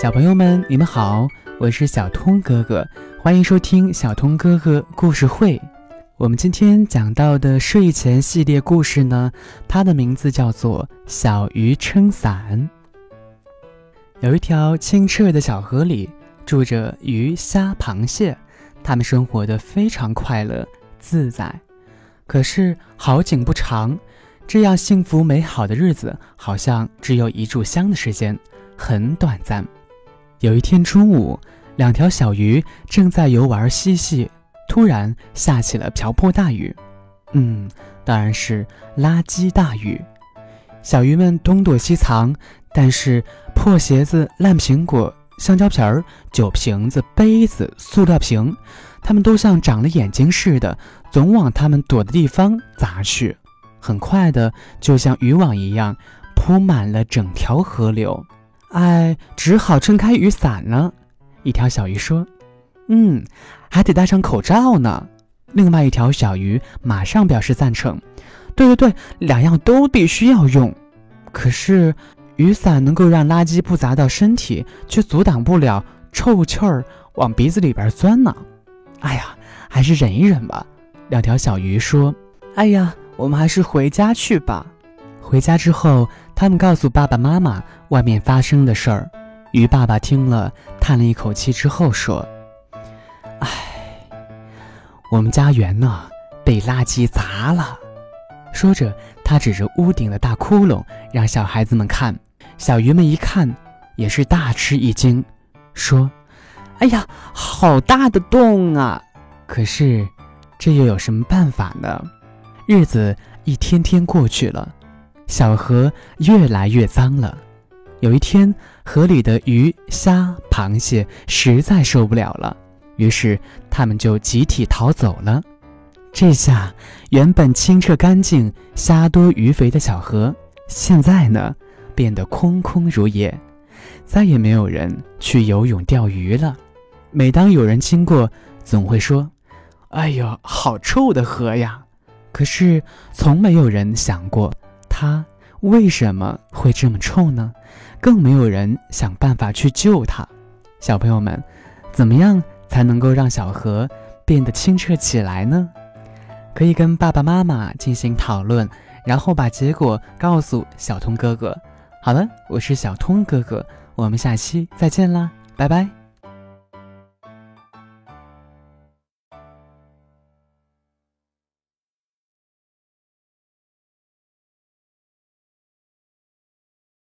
小朋友们，你们好，我是小通哥哥，欢迎收听小通哥哥故事会。我们今天讲到的睡前系列故事呢，它的名字叫做《小鱼撑伞》。有一条清澈的小河里，住着鱼、虾、螃蟹，它们生活的非常快乐自在。可是好景不长，这样幸福美好的日子，好像只有一炷香的时间，很短暂。有一天中午，两条小鱼正在游玩嬉戏，突然下起了瓢泼大雨。嗯，当然是垃圾大雨。小鱼们东躲西藏，但是破鞋子、烂苹果、香蕉皮儿、酒瓶子、杯子、塑料瓶，它们都像长了眼睛似的，总往它们躲的地方砸去。很快的，就像渔网一样，铺满了整条河流。哎，只好撑开雨伞了。一条小鱼说：“嗯，还得戴上口罩呢。”另外一条小鱼马上表示赞成：“对对对，两样都必须要用。可是，雨伞能够让垃圾不砸到身体，却阻挡不了臭气儿往鼻子里边钻呢。哎呀，还是忍一忍吧。”两条小鱼说：“哎呀，我们还是回家去吧。”回家之后。他们告诉爸爸妈妈外面发生的事儿，鱼爸爸听了叹了一口气之后说：“唉，我们家园呢被垃圾砸了。”说着，他指着屋顶的大窟窿让小孩子们看。小鱼们一看，也是大吃一惊，说：“哎呀，好大的洞啊！”可是，这又有什么办法呢？日子一天天过去了。小河越来越脏了。有一天，河里的鱼、虾、螃蟹实在受不了了，于是他们就集体逃走了。这下，原本清澈干净、虾多鱼肥的小河，现在呢，变得空空如也，再也没有人去游泳、钓鱼了。每当有人经过，总会说：“哎呦，好臭的河呀！”可是，从没有人想过。它为什么会这么臭呢？更没有人想办法去救它。小朋友们，怎么样才能够让小河变得清澈起来呢？可以跟爸爸妈妈进行讨论，然后把结果告诉小通哥哥。好了，我是小通哥哥，我们下期再见啦，拜拜。